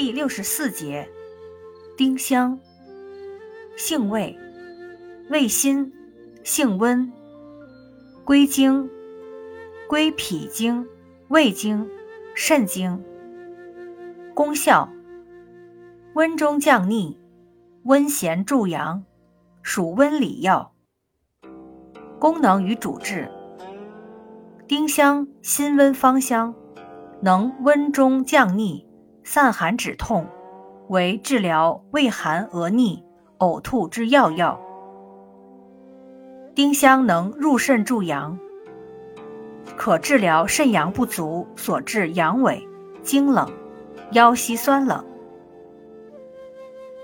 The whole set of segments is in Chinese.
第六十四节，丁香，性味，味辛，性温，归经，归脾经、胃经、肾经。功效，温中降逆，温咸助阳，属温里药。功能与主治，丁香辛温芳香，能温中降逆。散寒止痛，为治疗胃寒呃逆、呕吐之要药。丁香能入肾助阳，可治疗肾阳不足所致阳痿、经冷、腰膝酸冷。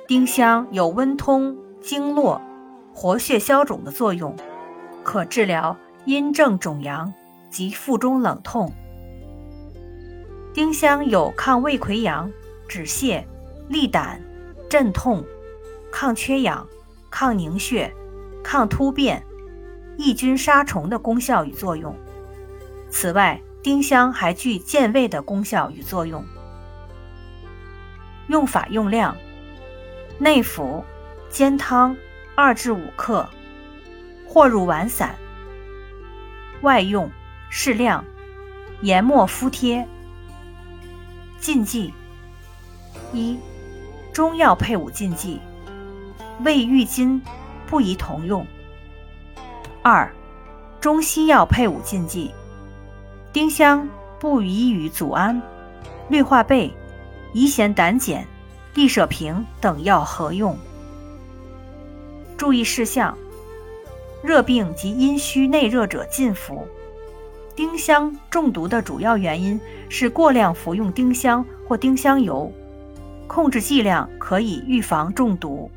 丁香有温通经络、活血消肿的作用，可治疗阴症肿阳及腹中冷痛。丁香有抗胃溃疡、止泻、利胆、镇痛、抗缺氧、抗凝血、抗突变、抑菌杀虫的功效与作用。此外，丁香还具健胃的功效与作用。用法用量：内服，煎汤二至五克，或入丸散；外用，适量，研末敷贴。禁忌：一、中药配伍禁忌，胃郁金不宜同用。二、中西药配伍禁忌，丁香不宜与组胺、氯化钡、乙酰胆碱、利舍平等药合用。注意事项：热病及阴虚内热者禁服。丁香中毒的主要原因是过量服用丁香或丁香油，控制剂量可以预防中毒。